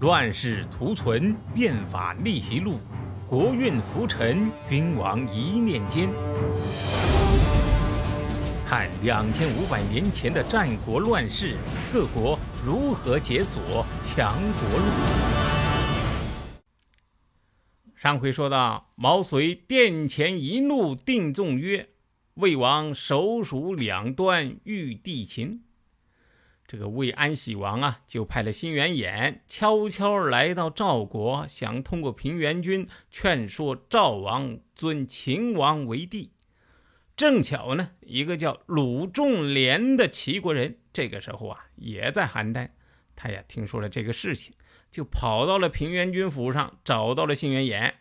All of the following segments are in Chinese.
乱世图存，变法逆袭录，国运浮沉，君王一念间。看两千五百年前的战国乱世，各国如何解锁强国路。上回说到，毛遂殿前一怒，定纵曰：“魏王手属两端，欲地秦。”这个魏安喜王啊，就派了辛元衍悄悄来到赵国，想通过平原君劝说赵王尊秦王为帝。正巧呢，一个叫鲁仲连的齐国人，这个时候啊也在邯郸。他呀听说了这个事情，就跑到了平原君府上，找到了辛元衍。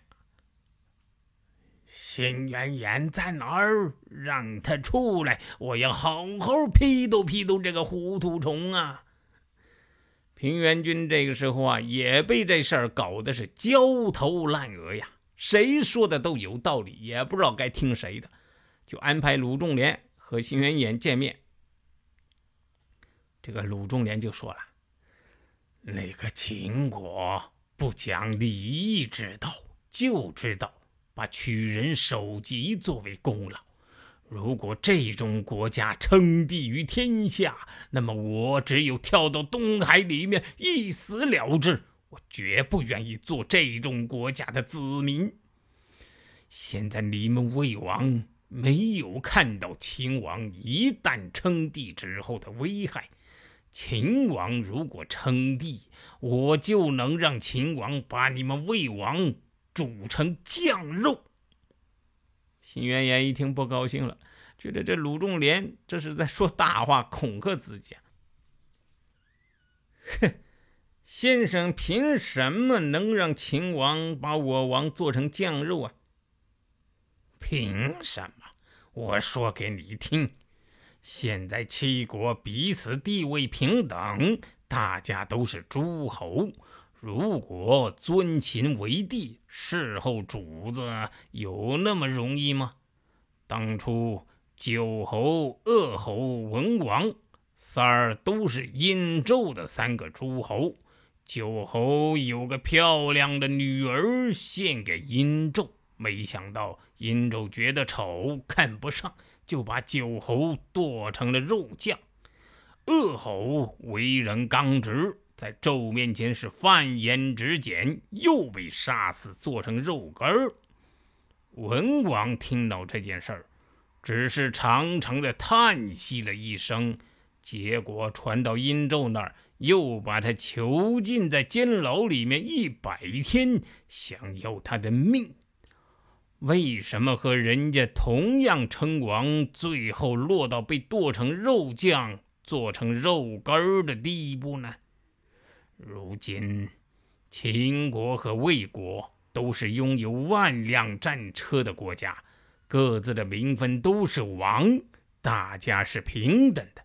新元衍在哪儿？让他出来，我要好好批斗批斗这个糊涂虫啊！平原君这个时候啊，也被这事儿搞得是焦头烂额呀。谁说的都有道理，也不知道该听谁的，就安排鲁仲连和新元衍见面。这个鲁仲连就说了：“那个秦国不讲礼义之道，就知道。”把取人首级作为功劳。如果这种国家称帝于天下，那么我只有跳到东海里面一死了之。我绝不愿意做这种国家的子民。现在你们魏王没有看到秦王一旦称帝之后的危害。秦王如果称帝，我就能让秦王把你们魏王。煮成酱肉。新元衍一听不高兴了，觉得这鲁仲连这是在说大话，恐吓自己。哼，先生凭什么能让秦王把我王做成酱肉啊？凭什么？我说给你听，现在七国彼此地位平等，大家都是诸侯。如果尊秦为帝，事后主子有那么容易吗？当初九侯、鄂侯、文王三儿都是殷纣的三个诸侯。九侯有个漂亮的女儿献给殷纣，没想到殷纣觉得丑，看不上，就把九侯剁成了肉酱。鄂侯为人刚直。在纣面前是犯言直谏，又被杀死，做成肉干儿。文王听到这件事儿，只是长长的叹息了一声。结果传到殷纣那儿，又把他囚禁在监牢里面一百天，想要他的命。为什么和人家同样称王，最后落到被剁成肉酱、做成肉干儿的地步呢？如今，秦国和魏国都是拥有万辆战车的国家，各自的名分都是王，大家是平等的。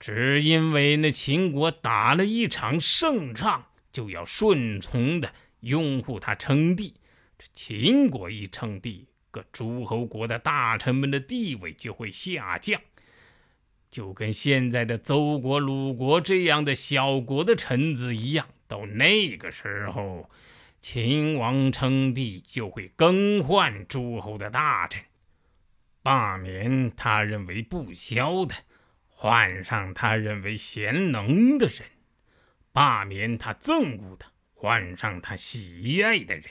只因为那秦国打了一场胜仗，就要顺从的拥护他称帝。这秦国一称帝，各诸侯国的大臣们的地位就会下降。就跟现在的邹国、鲁国这样的小国的臣子一样，到那个时候，秦王称帝就会更换诸侯的大臣，罢免他认为不肖的，换上他认为贤能的人；罢免他憎恶的，换上他喜爱的人；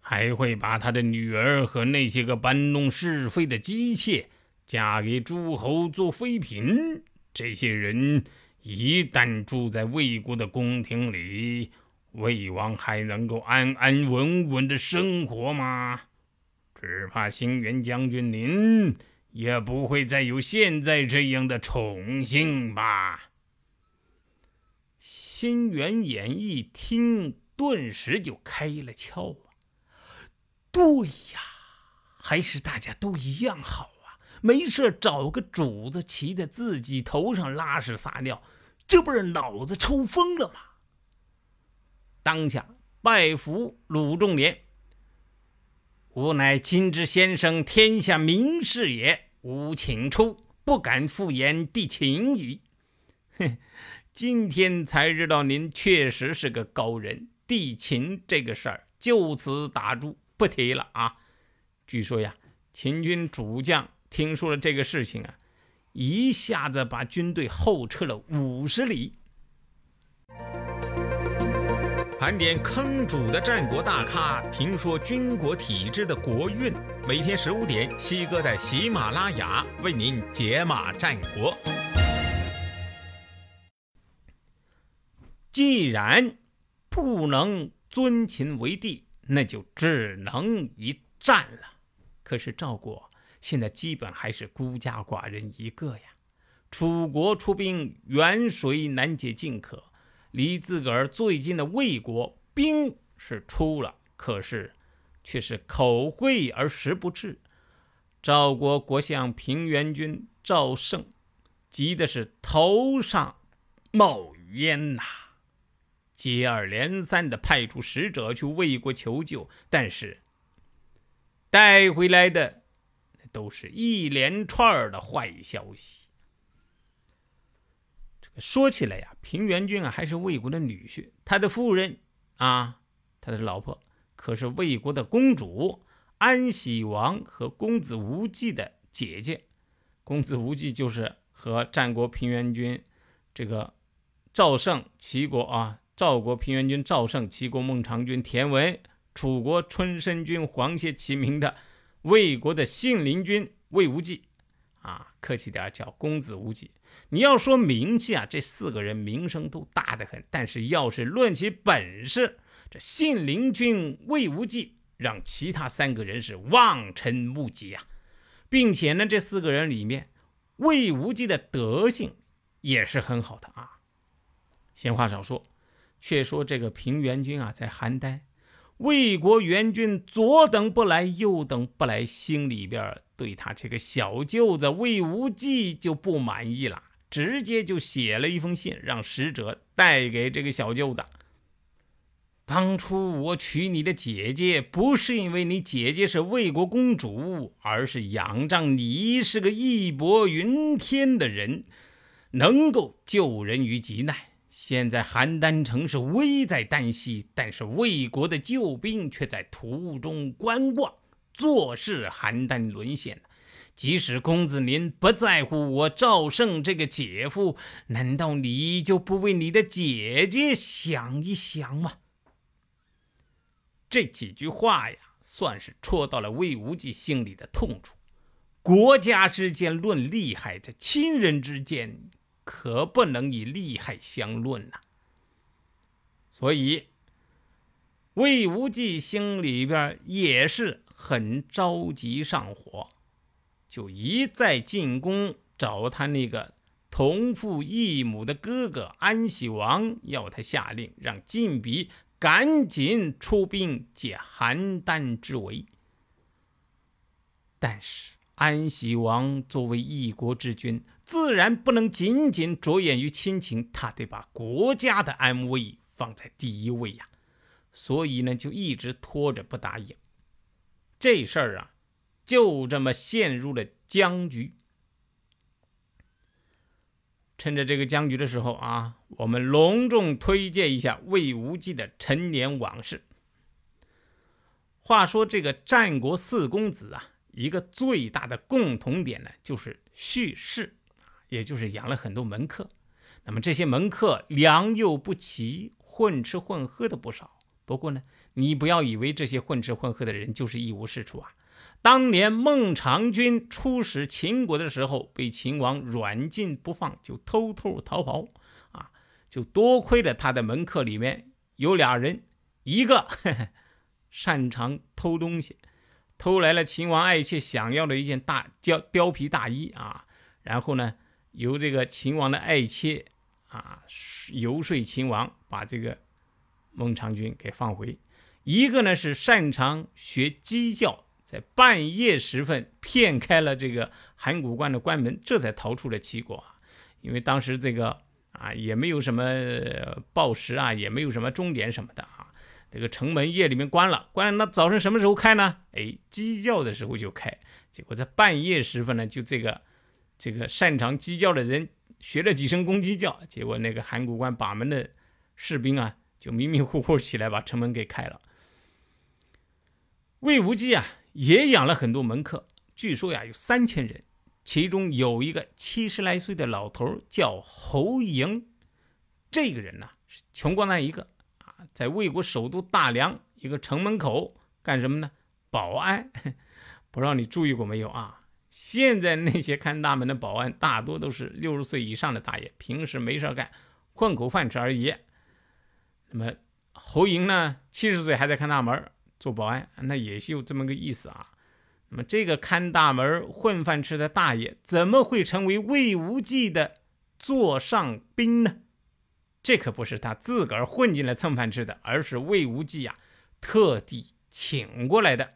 还会把他的女儿和那些个搬弄是非的姬妾。嫁给诸侯做妃嫔，这些人一旦住在魏国的宫廷里，魏王还能够安安稳稳的生活吗？只怕兴元将军您也不会再有现在这样的宠幸吧？新元衍一听，顿时就开了窍啊！对呀，还是大家都一样好。没事找个主子骑在自己头上拉屎撒尿，这不是脑子抽风了吗？当下拜服鲁仲连，吾乃今之先生，天下名士也。吾请出，不敢复言地秦矣。哼，今天才知道您确实是个高人。地秦这个事儿就此打住，不提了啊。据说呀，秦军主将听说了这个事情啊，一下子把军队后撤了五十里。盘点坑主的战国大咖，评说军国体制的国运。每天十五点，西哥在喜马拉雅为您解码战国。既然不能尊秦为帝，那就只能一战了。可是赵国现在基本还是孤家寡人一个呀。楚国出兵，远水难解近渴。离自个儿最近的魏国兵是出了，可是却是口惠而实不至。赵国国相平原君赵胜急的是头上冒烟呐，接二连三的派出使者去魏国求救，但是带回来的都是一连串的坏消息。这个说起来呀，平原君啊还是魏国的女婿，他的夫人啊，他的老婆可是魏国的公主安喜王和公子无忌的姐姐。公子无忌就是和战国平原君这个赵胜齐国啊，赵国平原君赵胜齐国孟尝君田文，楚国春申君黄歇齐名的魏国的信陵君魏无忌啊，客气点叫公子无忌。你要说名气啊，这四个人名声都大得很。但是要是论起本事，这信陵君魏无忌让其他三个人是望尘莫及啊！并且呢，这四个人里面，魏无忌的德性也是很好的啊。闲话少说，却说这个平原君啊，在邯郸，魏国援军左等不来，右等不来，心里边对他这个小舅子魏无忌就不满意了。直接就写了一封信，让使者带给这个小舅子。当初我娶你的姐姐，不是因为你姐姐是魏国公主，而是仰仗你是个义薄云天的人，能够救人于急难。现在邯郸城是危在旦夕，但是魏国的救兵却在途中观望，坐视邯郸沦陷。即使公子您不在乎我赵胜这个姐夫，难道你就不为你的姐姐想一想吗？这几句话呀，算是戳到了魏无忌心里的痛处。国家之间论厉害，这亲人之间可不能以利害相论呐。所以，魏无忌心里边也是很着急上火。就一再进宫找他那个同父异母的哥哥安喜王，要他下令让晋鄙赶紧出兵解邯郸之围。但是安喜王作为一国之君，自然不能仅仅着眼于亲情，他得把国家的安危放在第一位呀。所以呢，就一直拖着不答应。这事儿啊。就这么陷入了僵局。趁着这个僵局的时候啊，我们隆重推荐一下魏无忌的陈年往事。话说这个战国四公子啊，一个最大的共同点呢，就是蓄士，也就是养了很多门客。那么这些门客良莠不齐，混吃混喝的不少。不过呢，你不要以为这些混吃混喝的人就是一无是处啊。当年孟尝君出使秦国的时候，被秦王软禁不放，就偷偷逃跑啊！就多亏了他的门客里面有俩人，一个呵 呵擅长偷东西，偷来了秦王爱妾想要的一件大貂貂皮大衣啊，然后呢，由这个秦王的爱妾啊游说秦王把这个孟尝君给放回；一个呢是擅长学鸡叫。在半夜时分骗开了这个函谷关的关门，这才逃出了齐国啊。因为当时这个啊也没有什么报时啊，也没有什么钟点什么的啊。这个城门夜里面关了，关了那早上什么时候开呢？哎，鸡叫的时候就开。结果在半夜时分呢，就这个这个擅长鸡叫的人学了几声公鸡叫，结果那个函谷关把门的士兵啊，就迷迷糊糊起来把城门给开了。魏无忌啊，也养了很多门客，据说呀有三千人，其中有一个七十来岁的老头叫侯嬴，这个人呢是穷光蛋一个，在魏国首都大梁一个城门口干什么呢？保安。不知道你注意过没有啊？现在那些看大门的保安大多都是六十岁以上的大爷，平时没事干，混口饭吃而已。那么侯嬴呢，七十岁还在看大门做保安，那也是有这么个意思啊。那么这个看大门混饭吃的大爷，怎么会成为魏无忌的座上宾呢？这可不是他自个儿混进来蹭饭吃的，而是魏无忌呀特地请过来的。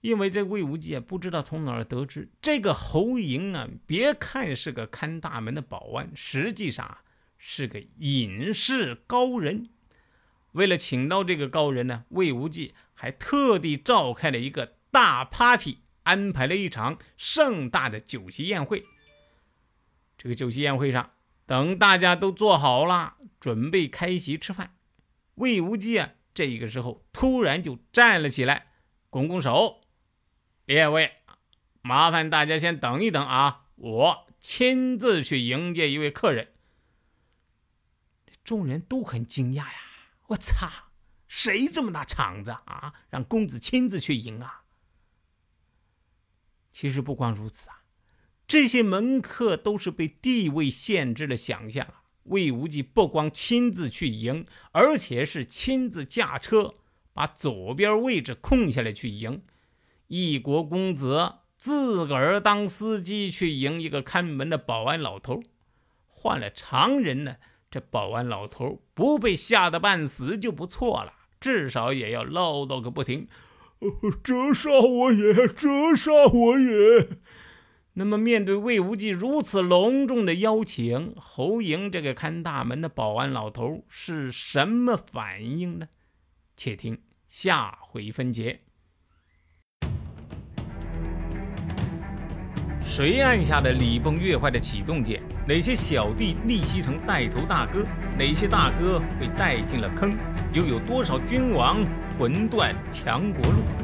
因为这魏无忌啊，不知道从哪儿得知这个侯莹啊，别看是个看大门的保安，实际上是个隐士高人。为了请到这个高人呢，魏无忌还特地召开了一个大 party，安排了一场盛大的酒席宴会。这个酒席宴会上，等大家都坐好了，准备开席吃饭，魏无忌啊，这个时候突然就站了起来，拱拱手。列位，麻烦大家先等一等啊！我亲自去迎接一位客人。众人都很惊讶呀！我操，谁这么大场子啊？让公子亲自去迎啊！其实不光如此啊，这些门客都是被地位限制了想象啊。魏无忌不光亲自去迎，而且是亲自驾车把左边位置空下来去迎。一国公子自个儿当司机去迎一个看门的保安老头，换了常人呢，这保安老头不被吓得半死就不错了，至少也要唠叨个不停。折杀我也，折杀我也。那么面对魏无忌如此隆重的邀请，侯嬴这个看大门的保安老头是什么反应呢？且听下回分解。谁按下了礼崩乐坏的启动键？哪些小弟逆袭成带头大哥？哪些大哥被带进了坑？又有多少君王魂断强国路？